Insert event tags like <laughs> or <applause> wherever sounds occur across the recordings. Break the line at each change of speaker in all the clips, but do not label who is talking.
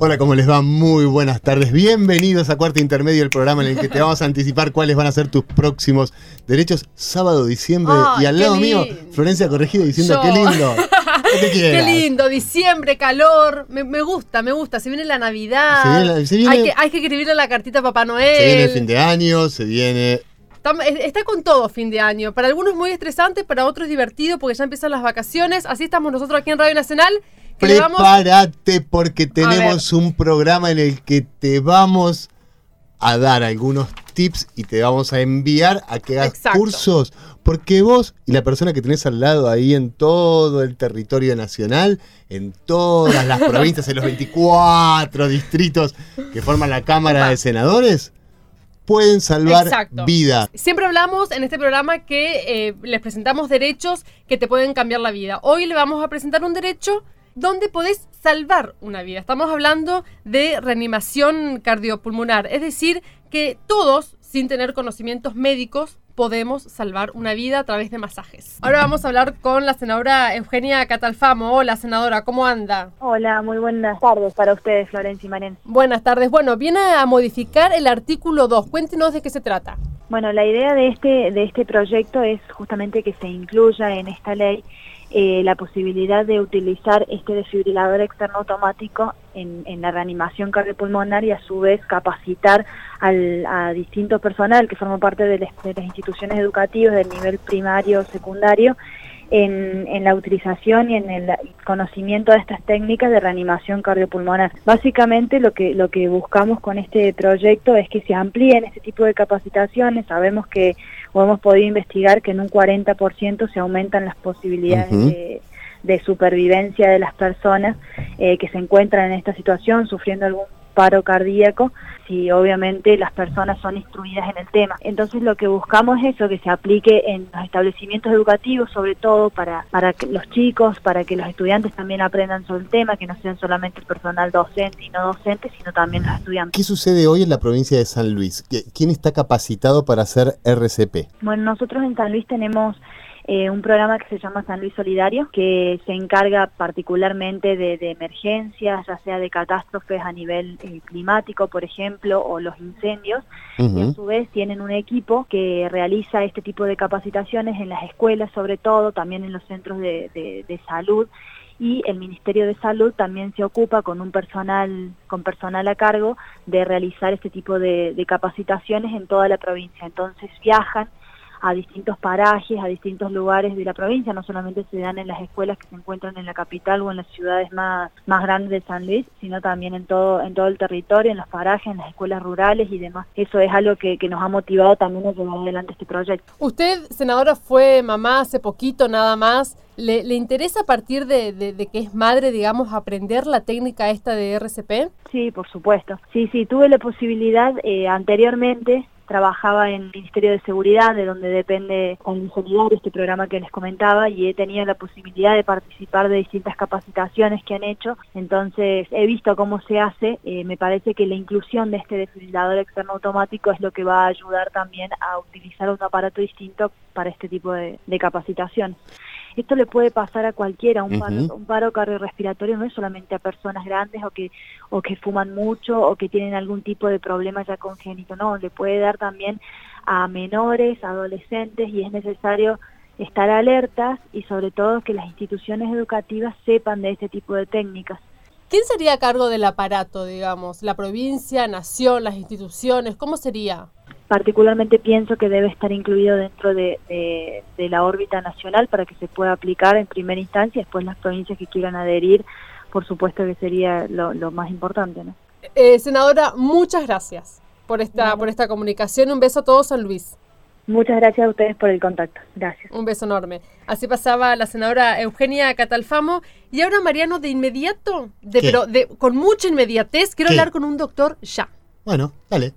Hola, ¿cómo les va? Muy buenas tardes. Bienvenidos a Cuarto Intermedio, el programa en el que te vamos a anticipar cuáles van a ser tus próximos derechos. Sábado, diciembre. Y al lado mío. Florencia Corregido diciendo
Yo.
qué lindo. <laughs> ¿Qué
Qué lindo, diciembre, calor. Me, me gusta, me gusta. Se viene la Navidad.
Se viene la- se viene-
hay, que, hay que escribirle la cartita a Papá Noel.
Se viene el fin de año, se viene.
Está con todo fin de año. Para algunos muy estresante, para otros divertido porque ya empiezan las vacaciones. Así estamos nosotros aquí en Radio Nacional.
Prepárate porque tenemos un programa en el que te vamos a dar algunos tips y te vamos a enviar a que hagas
Exacto.
cursos. Porque vos y la persona que tenés al lado ahí en todo el territorio nacional, en todas las <laughs> provincias, en los 24 distritos que forman la Cámara
Opa.
de Senadores, pueden salvar
Exacto.
vidas.
Siempre hablamos en este programa que eh, les presentamos derechos que te pueden cambiar la vida. Hoy le vamos a presentar un derecho donde podés salvar una vida. Estamos hablando de reanimación cardiopulmonar, es decir, que todos, sin tener conocimientos médicos, podemos salvar una vida a través de masajes. Ahora vamos a hablar con la senadora Eugenia Catalfamo. Hola, senadora, ¿cómo anda?
Hola, muy buenas tardes para ustedes, Florencia y Maren.
Buenas tardes. Bueno, viene a modificar el artículo 2. Cuéntenos de qué se trata.
Bueno, la idea de este de este proyecto es justamente que se incluya en esta ley eh, la posibilidad de utilizar este desfibrilador externo automático en, en la reanimación cardiopulmonar y a su vez capacitar al, a distinto personal que forma parte de, las- instituciones educativas del nivel primario, secundario, en, en la utilización y en el conocimiento de estas técnicas de reanimación cardiopulmonar. Básicamente lo que lo que buscamos con este proyecto es que se amplíen este tipo de capacitaciones. Sabemos que o hemos podido investigar que en un 40% se aumentan las posibilidades de, de supervivencia de las personas eh, que se encuentran en esta situación sufriendo algún paro cardíaco si obviamente las personas son instruidas en el tema. Entonces lo que buscamos es eso, que se aplique en los establecimientos educativos, sobre todo para, para que los chicos, para que los estudiantes también aprendan sobre el tema, que no sean solamente el personal docente y no docente, sino también los estudiantes.
¿Qué sucede hoy en la provincia de San Luis? ¿Qui- ¿Quién está capacitado para hacer RCP?
Bueno, nosotros en San Luis tenemos eh, un programa que se llama San Luis Solidario, que se encarga particularmente de, de emergencias, ya sea de catástrofes a nivel eh, climático, por ejemplo, o los incendios, y a su vez tienen un equipo que realiza este tipo de capacitaciones en las escuelas, sobre todo, también en los centros de, de- de salud, y el Ministerio de Salud también se ocupa con un personal, con personal a cargo de realizar este tipo de, de capacitaciones en toda la provincia. Entonces viajan a distintos parajes, a distintos lugares de la provincia, no solamente se dan en las escuelas que se encuentran en la capital o en las ciudades más, más grandes de San Luis, sino también en todo, en todo el territorio, en los parajes, en las escuelas rurales y demás. Eso es algo que, que nos ha motivado también a llevar adelante este proyecto.
Usted, senadora, fue mamá hace poquito nada más. ¿Le, le interesa a partir de, de- de que es madre, digamos, aprender la técnica esta de RCP?
Sí, por supuesto. Sí, sí, tuve la posibilidad eh, anteriormente. Trabajaba en el Ministerio de Seguridad, de donde depende Solidario, este programa que les comentaba, y he tenido la posibilidad de participar de distintas capacitaciones que han hecho. Entonces, he visto cómo se hace. Eh, me parece que la inclusión de este desfibrilador externo automático es lo que va a ayudar también a utilizar un aparato distinto para este tipo de capacitación. Esto le puede pasar a cualquiera, un, paro, un paro cardiorrespiratorio no es solamente a personas grandes o que, o que fuman mucho o que tienen algún tipo de problema ya congénito, no, le puede dar también a menores, adolescentes y es necesario estar alertas y sobre todo que las instituciones educativas sepan de este tipo de técnicas.
¿Quién sería a cargo del aparato, digamos? ¿La provincia, nación, las instituciones? ¿Cómo sería?
Particularmente pienso que debe estar incluido dentro de, de- de la órbita nacional para que se pueda aplicar en primera instancia, después las provincias que quieran adherir, por supuesto que sería lo, lo más importante. ¿no?
Eh, senadora, muchas gracias por esta, por esta comunicación. Un beso a todos, San Luis.
Muchas gracias a ustedes por el contacto. Gracias.
Un beso enorme. Así pasaba la senadora Eugenia Catalfamo. Y ahora, Mariano, de inmediato, de,
¿Qué?
pero de, con mucha inmediatez, quiero
¿Qué?
hablar con un doctor ya.
Bueno, dale.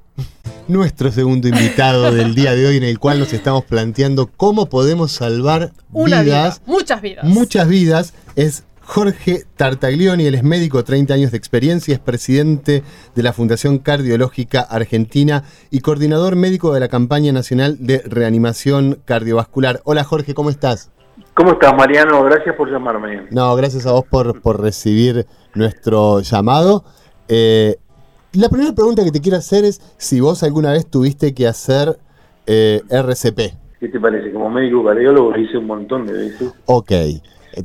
Nuestro segundo invitado del día de hoy, en el cual nos estamos planteando cómo podemos salvar
Una
vidas,
vida, muchas vidas.
muchas vidas. Es Jorge Tartaglioni, él es médico, 30 años de experiencia, es presidente de la Fundación Cardiológica Argentina y coordinador médico de la campaña nacional de reanimación cardiovascular. Hola Jorge, ¿cómo estás?
¿Cómo estás, Mariano? Gracias por llamarme.
No, gracias a vos por, por recibir nuestro llamado. Eh, la primera pregunta que te quiero hacer es si vos alguna vez tuviste que hacer eh, RCP.
¿Qué te parece? Como médico cardiólogo lo hice un montón de veces,
Ok.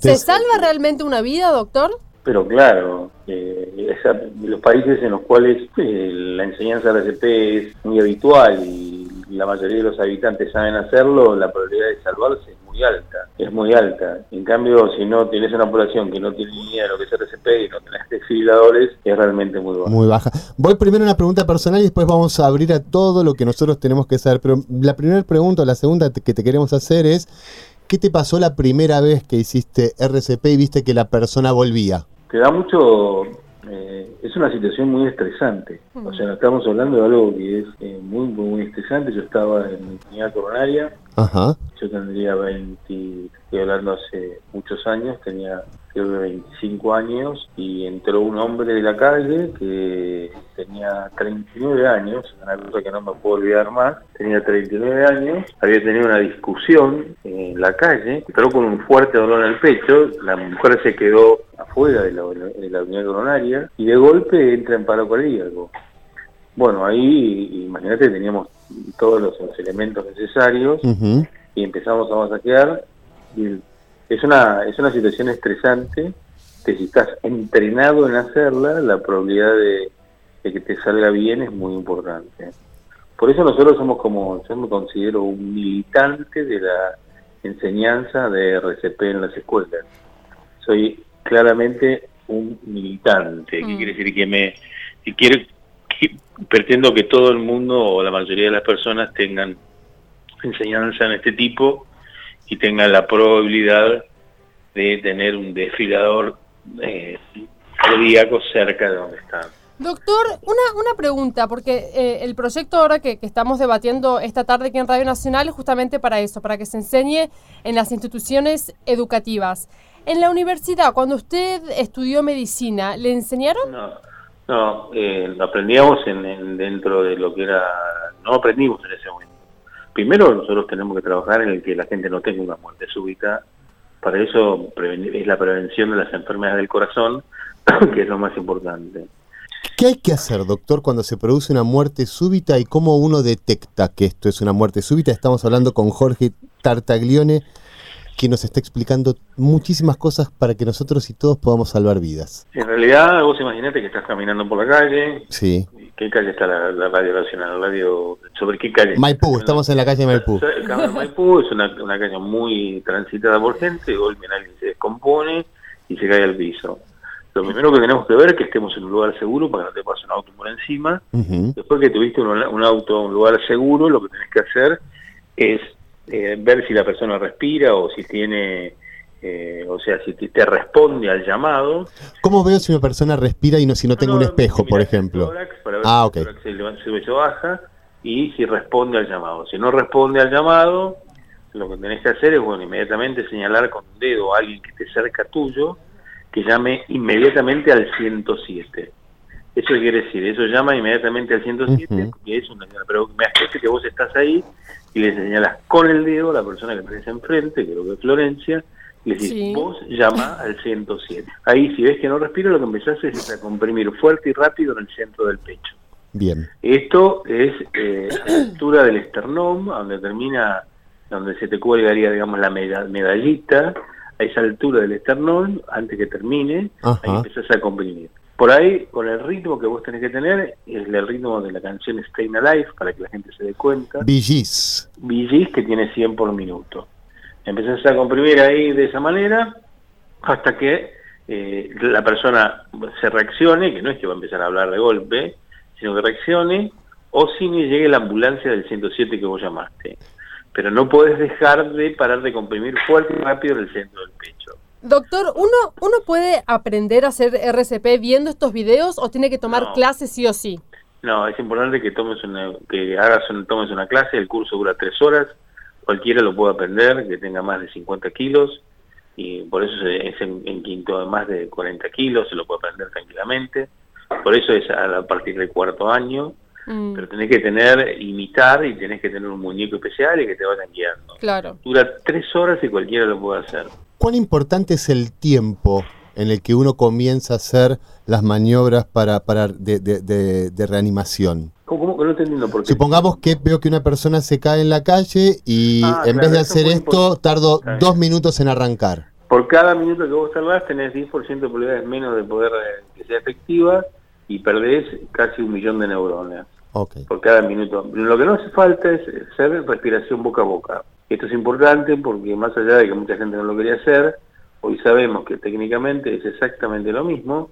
¿Se salva realmente una vida, doctor?
pero claro, eh, esa- los países en los cuales eh, la enseñanza de RCP es muy habitual y la mayoría de los habitantes saben hacerlo, la probabilidad de salvarse es muy alta, es muy alta. En cambio, si no tienes una población que no tiene ni idea de lo que es RCP y no tenés desfibriladores, es realmente muy baja.
muy baja. Voy primero a una pregunta personal y después vamos a abrir a todo lo que nosotros tenemos que saber. Pero la primera pregunta, la segunda que te queremos hacer es, ¿qué te pasó la primera vez que hiciste RCP y viste que la persona volvía?
te da mucho eh, es una situación muy estresante. O sea estamos hablando de algo que es eh, muy muy muy estresante. Yo estaba en mi unidad coronaria.
Ajá.
yo tendría 20 estoy hablando hace muchos años tenía creo que 25 años y entró un hombre de la calle que tenía 39 años una cosa que no me puedo olvidar más tenía 39 años había tenido una discusión en la calle entró con un fuerte dolor en el pecho la mujer se quedó afuera de la, de la unidad coronaria y de golpe entra en paro cardíaco. Bueno ahí imagínate teníamos todos los, los elementos necesarios y empezamos a masajear y es una es una situación estresante que si estás entrenado en hacerla la probabilidad de, de que te salga bien es muy importante. Por eso nosotros somos como yo me considero un militante de la enseñanza de RCP en las escuelas. Soy claramente un militante que
Mm.
quiere decir que me que quiero que- pretendo que todo el mundo o la mayoría de las personas tengan enseñanza en este tipo y tengan la probabilidad de tener un desfilador eh, cardíaco cerca de donde están.
Doctor, una, una pregunta, porque eh, el proyecto ahora que, que estamos debatiendo esta tarde aquí en Radio Nacional es justamente para eso, para que se enseñe en las instituciones educativas. En la universidad, cuando usted estudió medicina, ¿le enseñaron?
No, no eh, aprendíamos en, en- dentro de lo que era, no aprendimos en ese momento. Primero nosotros tenemos que trabajar en el que la gente no tenga una muerte súbita. Para eso es la prevención de las enfermedades del corazón, <clears throat> que es lo más importante.
¿Qué hay que hacer, doctor, cuando se produce una muerte súbita y cómo uno detecta que esto es una muerte súbita? Estamos hablando con Jorge Tartaglione, que nos está explicando muchísimas cosas para que nosotros y todos podamos salvar vidas.
En realidad, vos imaginate que estás caminando por la calle.
Sí.
¿Qué calle está la, la radio nacional? La radio, ¿Sobre qué calle?
Maipú, estamos en la calle Maipú.
De Maipú es una, una calle muy transitada por gente, de golpe alguien se descompone y se cae al piso. Lo primero que tenemos que ver es que estemos en un lugar seguro para que no te pase un auto por encima. Después que tuviste un, un auto en un lugar seguro, lo que tenés que hacer es eh, ver si la persona respira o si tiene, eh, o sea, si te, responde al llamado.
¿Cómo veo si una persona respira y no si no tengo un
No,
espejo, por ejemplo?
tórax para ver
Ah,
si
ok.
el se levanta, o baja y si responde al llamado. Si no responde al llamado, lo que tenés que hacer es, bueno, inmediatamente señalar con un dedo a alguien que esté cerca tuyo que llame inmediatamente al 107. Eso quiere decir, eso llama inmediatamente al 107
Ujú.
y es una pero me hace que vos estás ahí y le señalas con el dedo a la persona que tenés enfrente, creo que es Florencia, y le decís,
Sí.
vos llama al 107. Ahí si ves que no respira, lo que empezás es a comprimir fuerte y rápido en el centro del pecho.
Bien.
Esto es eh, a la altura del esternón, a donde termina, donde se te cuelgaría, digamos, la meda- medallita, a esa altura del esternón, antes que termine,
Ajá.
ahí empezás a comprimir. Por ahí, con el ritmo que vos tenés que tener, es el ritmo de la canción Staying Alive, para que la gente se dé cuenta.
VGs.
VGs que tiene 100 por minuto. Empezás a comprimir ahí de esa manera hasta que eh, la persona se reaccione, que no es que va a empezar a hablar de golpe, sino que reaccione, o si ni llegue la ambulancia del 107 que vos llamaste. Pero no podés dejar de parar de comprimir fuerte y rápido en el centro del pecho.
Doctor, ¿uno, ¿uno puede aprender a hacer RCP viendo estos videos o tiene que tomar
No.
clases sí o sí?
No, es importante que tomes una, que hagas un, tomes una clase, el curso dura tres horas, cualquiera lo puede aprender, que tenga más de 50 kilos, y por eso es en, quinto de más de 40 kilos, se lo puede aprender tranquilamente, por eso es a, partir del cuarto año, mm. pero tenés que tener, imitar y tenés que tener un muñeco especial y que te vayan guiando.
Claro.
Dura tres horas y cualquiera lo puede hacer.
¿Cuán importante es el tiempo en el que uno comienza a hacer las maniobras para, para de, de, reanimación?
¿Cómo, que no entendiendo por qué?
Supongamos que veo que una persona se cae en la calle y ah, en vez de hacer esto tardo dos minutos en arrancar.
Por cada minuto que vos salvás tenés 10% de probabilidades menos de poder eh, que sea efectiva y perdés casi un millón de neuronas. Por cada minuto. Lo que no hace falta es hacer respiración boca a boca. Esto es importante porque más allá de que mucha gente no lo quería hacer, hoy sabemos que técnicamente es exactamente lo mismo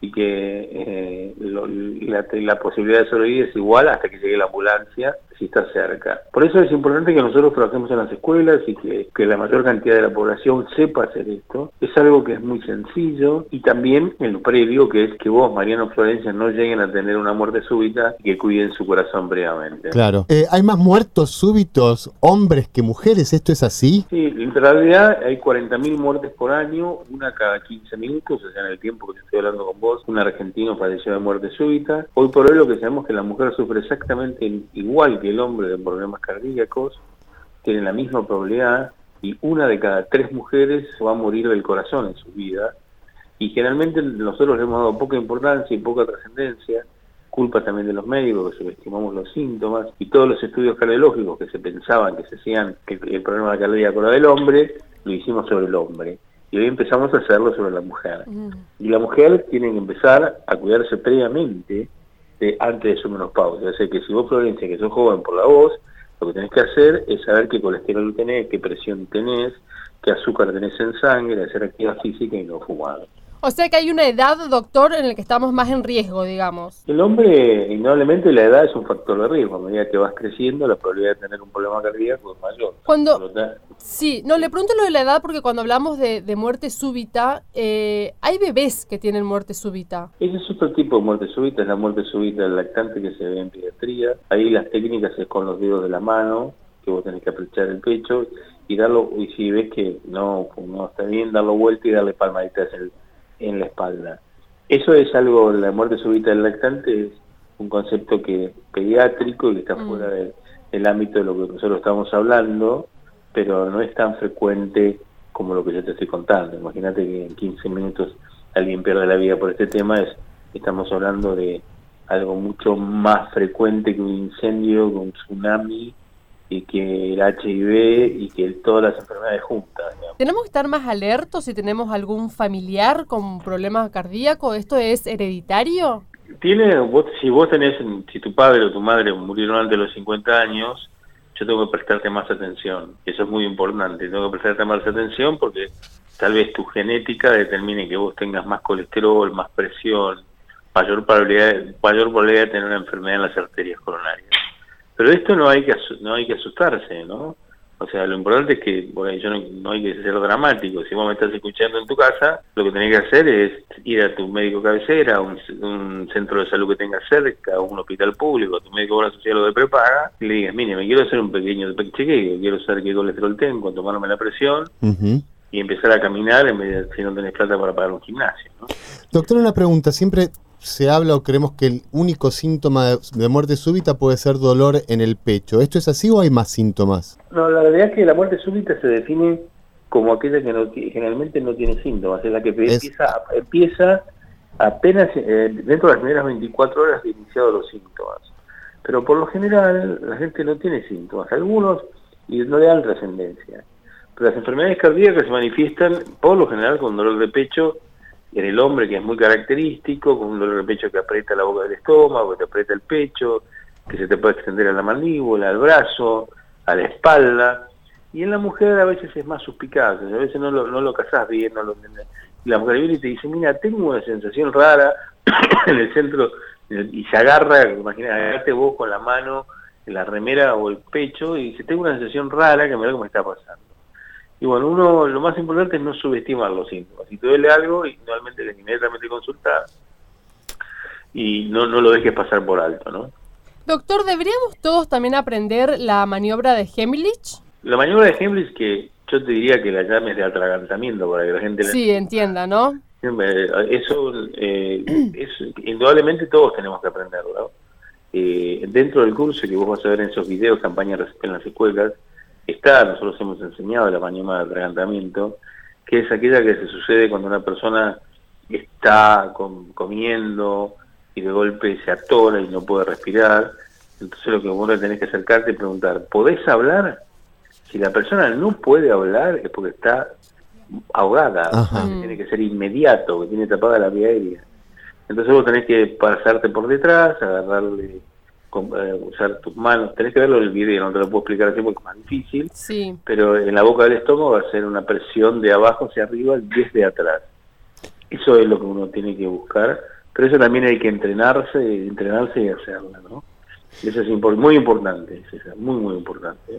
y que eh, la, posibilidad de sobrevivir es igual hasta que llegue la ambulancia si está cerca. Por eso es importante que nosotros trabajemos en las escuelas y que, la mayor cantidad de la población sepa hacer esto. Es algo que es muy sencillo y también en lo previo que es que vos, Mariano Florencia, no lleguen a tener una muerte súbita y que cuiden su corazón previamente.
Claro. Eh, ¿Hay más muertos súbitos hombres que mujeres? ¿Esto es así?
Sí, en realidad hay 40.000 muertes por año, una cada 15 minutos, o sea, en el tiempo que estoy hablando con vos, un argentino falleció de muerte súbita. Hoy por hoy lo que sabemos es que la mujer sufre exactamente igual que el hombre de problemas cardíacos tiene la misma probabilidad y una de cada tres mujeres va a morir del corazón en su vida. Y generalmente nosotros le hemos dado poca importancia y poca trascendencia, culpa también de los médicos que subestimamos los síntomas y todos los estudios cardiológicos que se pensaban que se hacían que el problema cardíaco era del hombre, lo hicimos sobre el hombre. Y hoy empezamos a hacerlo sobre la mujer. Y la mujer tiene que empezar a cuidarse previamente antes de su menopausia. O sea que si vos, Florencia, que sos joven por la voz, lo que tenés que hacer es saber qué colesterol tenés, qué presión tenés, qué azúcar tenés en sangre, hacer actividad física y no fumar.
O sea que hay una edad, doctor, en la que estamos más en riesgo, digamos.
El hombre, indudablemente, la edad es un factor de riesgo. A medida que vas creciendo, la probabilidad de tener un problema cardíaco es mayor.
Cuando, sí, no, le pregunto lo de la edad porque cuando hablamos de, muerte súbita, eh, hay bebés que tienen muerte súbita.
Ese es otro tipo de muerte súbita, es la muerte súbita del lactante que se ve en pediatría. Ahí las técnicas es con los dedos de la mano, que vos tenés que apretar el pecho y darlo, y si ves que no, no está bien, darlo vuelta y darle palmaditas el en la espalda. Eso es algo, la muerte súbita del lactante es un concepto que pediátrico y que está mm. fuera del ámbito de lo que nosotros estamos hablando, pero no es tan frecuente como lo que yo te estoy contando. Imagínate que en 15 minutos alguien pierde la vida por este tema, es estamos hablando de algo mucho más frecuente que un incendio, que un tsunami, y que el HIV y que todas las enfermedades juntas.
¿Tenemos que estar más alertos si tenemos algún familiar con problemas cardíacos? ¿Esto es hereditario?
Tiene, si vos tenés, si tu padre o tu madre murieron antes de los 50 años, yo tengo que prestarte más atención. Eso es muy importante. Tengo que prestarte más atención porque tal vez tu genética determine que vos tengas más colesterol, más presión, mayor probabilidad, mayor probabilidad de tener una enfermedad en las arterias coronarias. Pero esto no hay que no hay que asustarse, ¿no? O sea, lo importante es que, bueno, yo no, hay que ser dramático. Si vos me estás escuchando en tu casa, lo que tenés que hacer es ir a tu médico cabecera, a un, centro de salud que tengas cerca, a un hospital público, a tu médico obra social o de prepaga, y le digas, mire, me quiero hacer un pequeño chequeo, quiero saber qué colesterol tengo, tomarme la presión, y empezar a caminar en vez de si no tenés plata para pagar un gimnasio. ¿no?
Doctor, una pregunta. Siempre se habla o creemos que el único síntoma de, muerte súbita puede ser dolor en el pecho. ¿Esto es así o hay más síntomas?
No, la realidad es que la muerte súbita se define como aquella que generalmente no tiene síntomas, es la que empieza, empieza apenas eh, dentro de las primeras 24 horas de iniciado los síntomas. Pero por lo general la gente no tiene síntomas, algunos y no le dan trascendencia. Pero las enfermedades cardíacas se manifiestan por lo general con dolor de pecho en el hombre que es muy característico, con un dolor de pecho que aprieta la boca del estómago, que te aprieta el pecho, que se te puede extender a la mandíbula, al brazo, a la espalda. Y en la mujer a veces es más suspicaz, a veces no lo, no lo casás bien, no lo Y la mujer viene y te dice, mira, tengo una sensación rara <coughs> en el centro, y se agarra, imagínate, agarrate vos con la mano en la remera o el pecho, y dice, tengo una sensación rara que me que me está pasando. Y bueno, uno lo más importante es no subestimar los síntomas. Si te duele algo, inmediatamente inmediatamente consultar. y no, no lo dejes pasar por alto, ¿no?
Doctor, ¿deberíamos todos también aprender la maniobra de Heimlich?
La maniobra de Heimlich que yo te diría que la llames de atragantamiento para que la gente... la-
Sí, entienda, ¿no?
Eh, Eso, eh, es, indudablemente todos tenemos que aprenderlo. ¿no? Eh, dentro del curso que vos vas a ver en esos videos, campañas en las escuelas, está, nosotros hemos enseñado la maniobra de atragantamiento, que es aquella que se sucede cuando una persona está com- comiendo y de golpe se atora y no puede respirar. Entonces lo que vos le tenés que acercarte y preguntar, ¿podés hablar? Si la persona no puede hablar es porque está ahogada, que tiene que ser inmediato, que tiene tapada la vía aérea. Entonces vos tenés que pasarte por detrás, agarrarle, con- eh, usar tus manos, tenés que verlo en el video, no te lo puedo explicar así porque es más difícil,
Sí.
pero en la boca del estómago va a ser una presión de abajo hacia arriba desde atrás. Eso es lo que uno tiene que buscar, pero eso también hay que entrenarse, entrenarse y hacerlo, ¿no? Eso es impor- muy importante, César, muy, muy importante.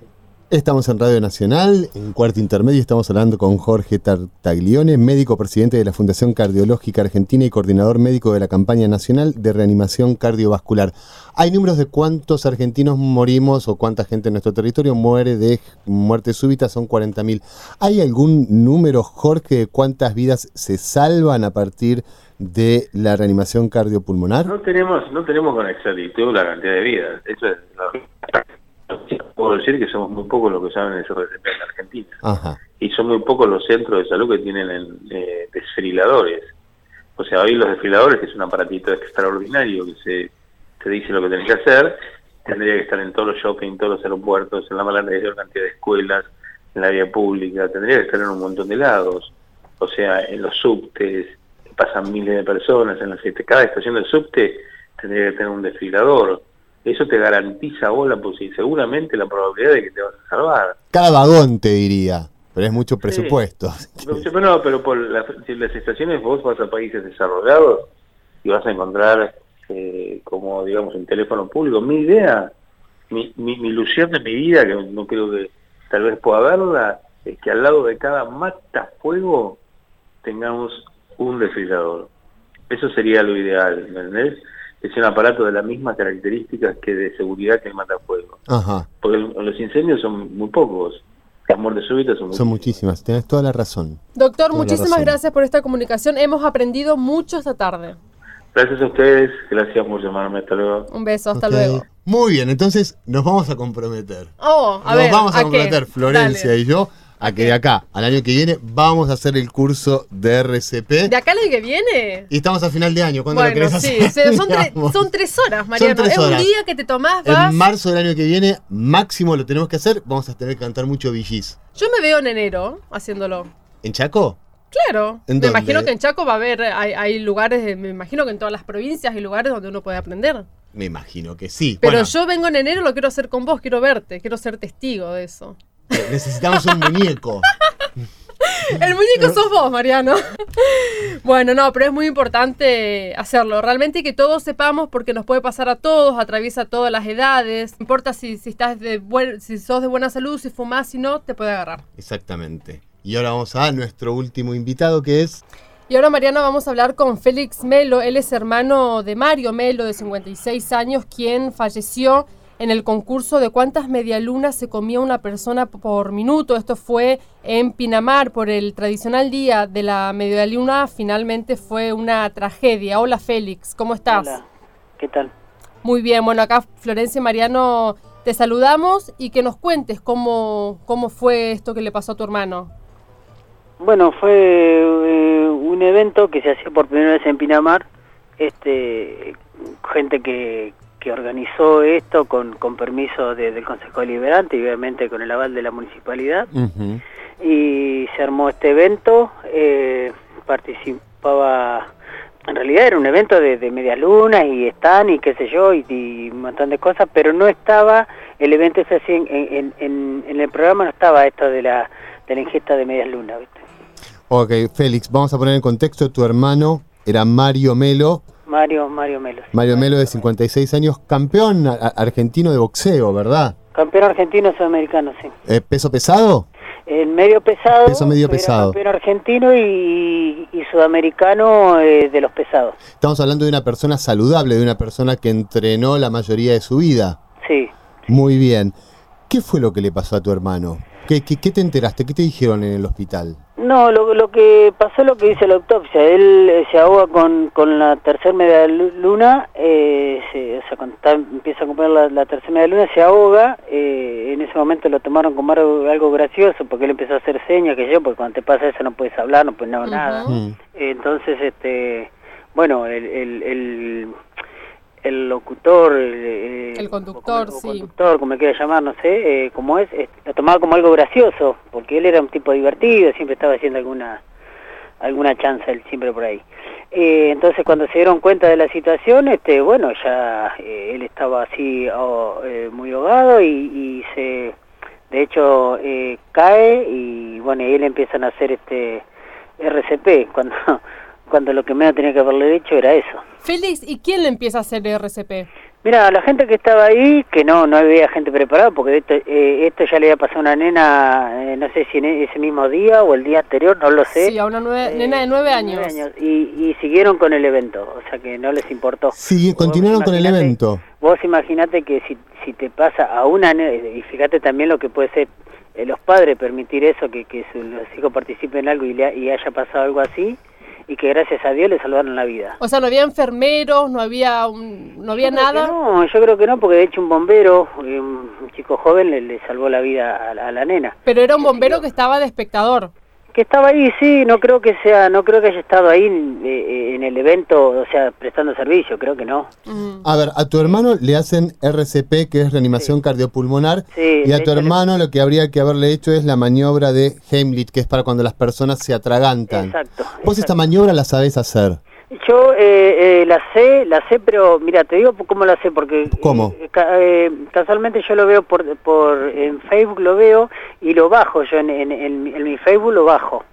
Estamos en Radio Nacional, en cuarto intermedio, estamos hablando con Jorge Tartaglione, médico presidente de la Fundación Cardiológica Argentina y coordinador médico de la campaña nacional de reanimación cardiovascular. ¿Hay números de cuántos argentinos morimos o cuánta gente en nuestro territorio muere de muerte súbita? Son 40.000. ¿Hay algún número, Jorge, de cuántas vidas se salvan a partir de la reanimación cardiopulmonar?
No tenemos, no tenemos con exactitud la cantidad de vidas. Eso es puedo decir que somos muy pocos los que saben el RCP en Argentina.
Ajá.
Y son muy pocos los centros de salud que tienen en, eh, desfibriladores. O sea, hoy los desfibriladores, que es un aparatito extraordinario que se te dice lo que tenés que hacer, tendría que estar en todos los shopping, todos los aeropuertos, en la mayor cantidad de escuelas, en la vía pública, tendría que estar en un montón de lados. O sea, en los subtes, pasan miles de personas, en las cada estación del subte tendría que tener un desfibrilador. Eso te garantiza a vos la posibilidad, seguramente la probabilidad de que te vas a salvar.
Cada vagón, te diría, pero es mucho presupuesto.
Sí, pero, no, pero por la- las estaciones vos vas a países desarrollados y vas a encontrar eh, como digamos un teléfono público. Mi idea, mi, mi, mi ilusión de mi vida, que no creo que tal vez pueda verla, es que al lado de cada matafuego tengamos un desfibrilador. Eso sería lo ideal, ¿entendés? Es un aparato de las mismas características que de seguridad que el matafuego.
Ajá.
Porque los incendios son muy pocos, las muertes súbitas son,
Son
muchísimas.
tenés toda la razón.
Doctor,
Toda
muchísimas
razón.
gracias por esta comunicación. Hemos aprendido mucho esta tarde.
Gracias a ustedes, gracias por llamarme, hasta luego.
Un beso, hasta luego.
Muy bien, entonces nos vamos a comprometer.
Oh, a
nos
ver,
vamos a,
qué?
comprometer, Florencia
Dale.
y yo, a que de acá al año que viene vamos a hacer el curso de RCP.
¿De acá el que viene?
Y estamos a final de año, ¿cuándo lo
Bueno,
querés
sí,
hacer?
sí, son, <laughs> tre-
Digamos.
son tres horas, Mariano.
tres
es
horas.
un día que te tomás, vas.
En marzo del año que viene, máximo lo tenemos que hacer, vamos a tener que cantar mucho Villis.
Yo me veo en enero haciéndolo.
¿En Chaco?
Claro.
¿En
me imagino que en Chaco va a haber, hay, hay lugares, me imagino que en todas las provincias hay lugares donde uno puede aprender.
Me imagino que sí.
Pero
Bueno,
yo vengo en enero, lo quiero hacer con vos, quiero verte, quiero ser testigo de eso.
Necesitamos un muñeco.
El muñeco sos vos, Mariano. bueno, no, pero es muy importante hacerlo. Realmente que todos sepamos porque nos puede pasar a todos, atraviesa todas las edades. No importa si, si estás de buen, si sos de buena salud, si fumás, si no, te puede agarrar.
Exactamente. Y ahora vamos a nuestro último invitado que es...
Y ahora, Mariano, vamos a hablar con Félix Melo. Él es hermano de Mario Melo, de 56 años, quien falleció en el concurso de cuántas medialunas se comía una persona por minuto. Esto fue en Pinamar por el tradicional día de la medialuna. Finalmente fue una tragedia. Hola, Félix, ¿cómo estás?
Hola, ¿qué tal?
Muy bien, bueno, acá Florencia y Mariano te saludamos y que nos cuentes cómo, cómo fue esto que le pasó a tu hermano.
Bueno, fue eh, un evento que se hacía por primera vez en Pinamar, este, gente que, que organizó esto con, con permiso de- del Consejo Deliberante y obviamente con el aval de la municipalidad. Y se armó este evento, eh, participaba, en realidad era un evento de, de medias lunas y están y qué sé yo y, y un montón de cosas, pero no estaba, el evento ese así, en, en, en, en el programa no estaba esto de la, de la ingesta de medias lunas, ¿viste?
Ok, Félix, vamos a poner en contexto, tu hermano era Mario Melo,
Mario, Mario Melo. sí.
Mario Melo de 56 años, campeón argentino de boxeo, ¿verdad?
Campeón argentino sudamericano, sí.
Eh, ¿Peso pesado?
En medio pesado.
Peso medio pesado.
campeón argentino y, y sudamericano eh, de los pesados.
Estamos hablando de una persona saludable, de una persona que entrenó la mayoría de su vida.
Sí.
Muy bien. ¿Qué fue lo que le pasó a tu hermano? ¿Qué, qué, qué te enteraste? ¿Qué te dijeron en el hospital?
No, lo, lo que pasó lo que dice la autopsia. Él eh, se ahoga con, con la tercera media lu- luna, eh, se- o sea, cuando está- empieza a comer la, la tercera media luna, se ahoga. eh, en ese momento lo tomaron como algo, algo gracioso porque él empezó a hacer señas, que yo, porque cuando te pasa eso no puedes hablar, no puedes no, nada.
Mm.
Entonces, este, bueno, el, el, el, el locutor, el, eh,
El conductor,
o
sí.
conductor, como quiera llamar, no sé, eh, como es, eh, lo tomaba como algo gracioso, porque él era un tipo divertido, siempre estaba haciendo alguna alguna chance, él siempre por ahí. Eh, entonces, cuando se dieron cuenta de la situación, este, bueno, ya eh, él estaba así oh, eh, muy ahogado y, y se, de hecho, eh, cae y bueno, y él empiezan a hacer este RCP <laughs> cuando cuando lo que menos tenía que haberle hecho era eso.
Félix, ¿y quién le empieza a hacer RCP?
Mira, la gente que estaba ahí, que no no había gente preparada, porque esto, eh, esto ya le había pasado a una nena, eh, no sé si en ese mismo día o el día anterior, no lo sé.
Sí, a una nueve-
Eh,
nena de nueve años.
Y, y siguieron con el evento, o sea que no les importó.
Sí, continuaron
Vos
con el
imaginate-
evento.
Vos imaginate que si, si te pasa a una nena, y fíjate también lo que puede ser eh, los padres permitir eso, que, que su- los hijos participen en algo y, le- y haya pasado algo así, y que gracias a Dios le salvaron la vida.
O sea, no había enfermeros, no había, un- no había
Yo
nada.
No, yo creo que no, porque de hecho un bombero, eh, un chico joven, le, le salvó la vida a la nena.
Pero era un bombero que estaba de espectador.
Que estaba ahí, sí, no creo que sea, no creo que haya estado ahí eh, eh, en el evento, o sea, prestando servicio, creo que no.
Mm.
A ver, a tu hermano le hacen RCP, que es reanimación cardiopulmonar,
Sí,
y a tu hermano lo que habría que haberle hecho es la maniobra de Heimlich, que es para cuando las personas se atragantan.
Exacto.
Vos esta maniobra la sabés hacer.
Yo eh, eh, la sé, la sé, pero mira, te digo cómo la sé, porque
¿Cómo?
eh, eh, casualmente yo lo veo por, por en Facebook lo veo y lo bajo, yo en, en, en mi- en mi Facebook lo bajo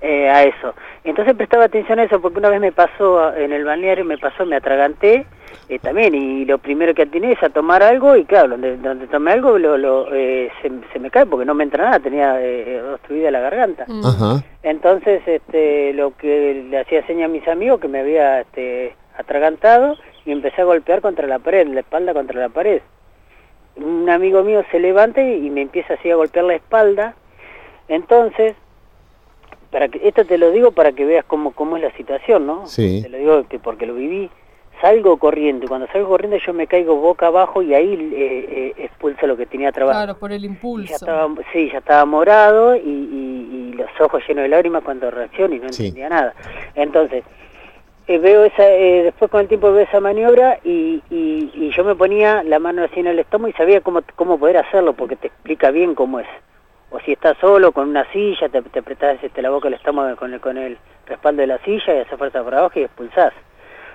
eh, a eso. Entonces prestaba atención a eso porque una vez me pasó en el balneario, me pasó, me atraganté eh, también y lo primero que atiné es a tomar algo y claro, donde, donde tomé algo lo, lo, eh, se, se me cae porque no me entra nada, tenía eh, obstruida la garganta.
Mm.
Entonces, este, lo que le hacía seña a mis amigos que me había este, atragantado y empecé a golpear contra la pared, la espalda contra la pared. Un amigo mío se levanta y me empieza así a golpear la espalda. Entonces, para que esto te lo digo para que veas cómo, cómo es la situación, ¿no?
Sí.
Te lo digo que porque lo viví. Salgo corriendo y cuando salgo corriendo yo me caigo boca abajo y ahí eh, eh, expulso lo que tenía trabado.
Claro, por el impulso.
ya estaba, sí, ya estaba morado y, y- y los ojos llenos de lágrimas cuando reacciono y no
Sí.
entendía nada. Entonces, eh, veo esa, eh, después con el tiempo veo esa maniobra y, y, y yo me ponía la mano así en el estómago y sabía cómo, cómo poder hacerlo porque te explica bien cómo es. O si estás solo con una silla, te, te apretás este, la boca del estómago con el, con el respaldo de la silla y haces fuerza para abajo y expulsás.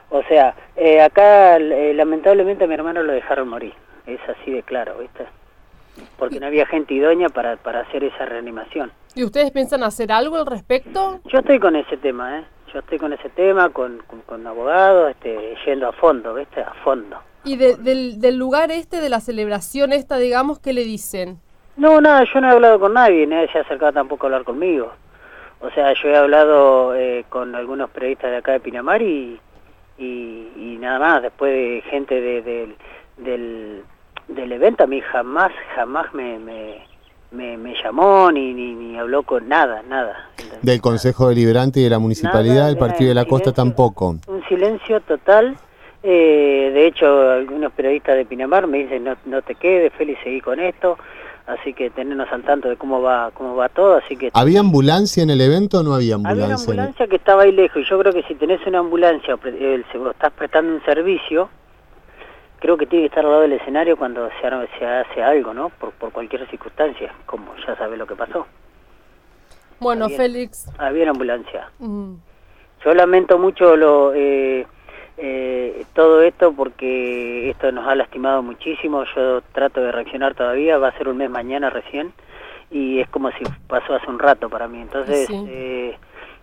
O sea, eh, acá eh, lamentablemente a mi hermano lo dejaron morir. Es así de claro, ¿viste? Porque no había gente idónea para, para hacer esa reanimación.
¿Y ustedes piensan hacer algo al respecto?
Yo estoy con ese tema, ¿eh? Yo estoy con ese tema, con, con, con abogados, este, yendo a fondo, ¿viste? A fondo.
Y de- del, del lugar este, de la celebración esta, digamos, ¿qué le dicen?
No, nada, yo no he hablado con nadie, nadie se ha acercado tampoco a hablar conmigo. O sea, yo he hablado eh, con algunos periodistas de acá de Pinamar y, y, y nada más, después de gente de, del- del, del evento, a mí jamás, jamás me, me, me, me llamó ni, ni, ni habló con nada, nada.
Del Consejo Deliberante y de la Municipalidad del Partido de la Costa tampoco.
Un silencio total. eh, de hecho, algunos periodistas de Pinamar me dicen, no, no te quedes, Félix, seguí con esto. Así que tenernos al tanto de cómo va cómo va todo. Así que
¿Había ambulancia en el evento o no había ambulancia?
había una
el-
ambulancia que estaba ahí lejos. Y yo creo que si tenés una ambulancia o pre- estás prestando un servicio, creo que tiene que estar al lado del escenario cuando se, se hace algo, ¿no? Por, por cualquier circunstancia, como ya sabes lo que pasó.
Bueno. Félix.
Había una ambulancia.
mm,
Yo lamento mucho lo, eh, eh, todo esto porque esto nos ha lastimado muchísimo. Yo trato de reaccionar todavía, va a ser un mes mañana recién y es como si pasó hace un rato para mí. Entonces,
Sí.
eh,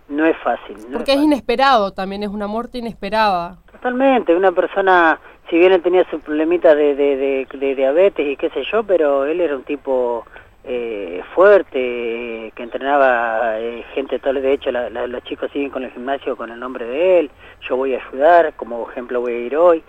no es fácil. no
porque es
fácil.
inesperado también, es una muerte inesperada.
Totalmente, una persona, si bien él tenía sus problemitas de, de, de- de diabetes y qué sé yo, pero él era un tipo eh, fuerte, que entrenaba eh, gente, todo, de hecho los chicos siguen con el gimnasio con el nombre de él, yo voy a ayudar, como ejemplo voy a ir hoy.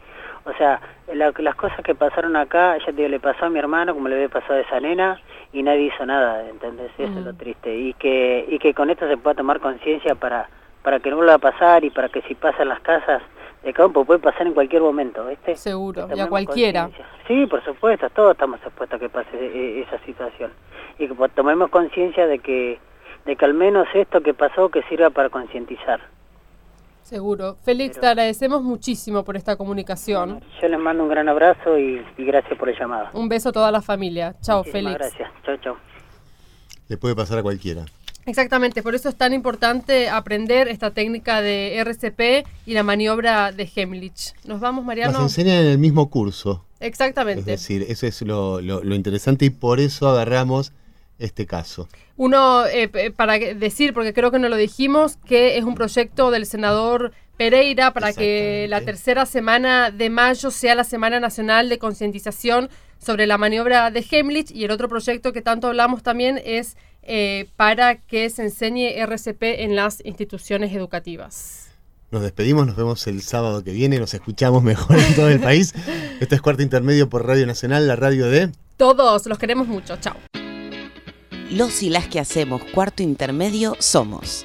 O sea, las cosas que pasaron acá, ya te digo, le pasó a mi hermano como le había pasado a esa nena y nadie hizo nada, ¿entendés? Eso es lo triste. Y que, y que con esto se pueda tomar conciencia para, para que no vuelva a pasar y para que si pasan las casas de campo puede pasar en cualquier momento, ¿viste?
Seguro, y a cualquiera.
Sí, por supuesto, todos estamos expuestos a que pase e, esa situación. Y que tomemos conciencia de que, de que al menos esto que pasó que sirva para concientizar.
Seguro. Félix, te agradecemos muchísimo por esta comunicación.
yo les mando un gran abrazo y, gracias por el llamado.
Un beso a toda la familia. Chao, Félix.
Gracias. Chao, chao.
Le puede pasar a cualquiera.
Exactamente, por eso es tan importante aprender esta técnica de RCP y la maniobra de Hemlich. Nos vamos, Mariano.
Nos enseñan en el mismo curso.
Exactamente.
Es decir, eso es lo, lo interesante y por eso agarramos este caso.
Uno, eh, para decir, porque creo que no lo dijimos, que es un proyecto del senador Pereira para que la tercera semana de mayo sea la Semana Nacional de Concientización sobre la maniobra de Hemlich y el otro proyecto que tanto hablamos también es eh, para que se enseñe RCP en las instituciones educativas.
Nos despedimos, nos vemos el sábado que viene, nos escuchamos mejor en todo el país. <laughs> Esto es Cuarto Intermedio por Radio Nacional, la radio de...
Todos, los queremos mucho, chao
los y las que hacemos cuarto intermedio somos.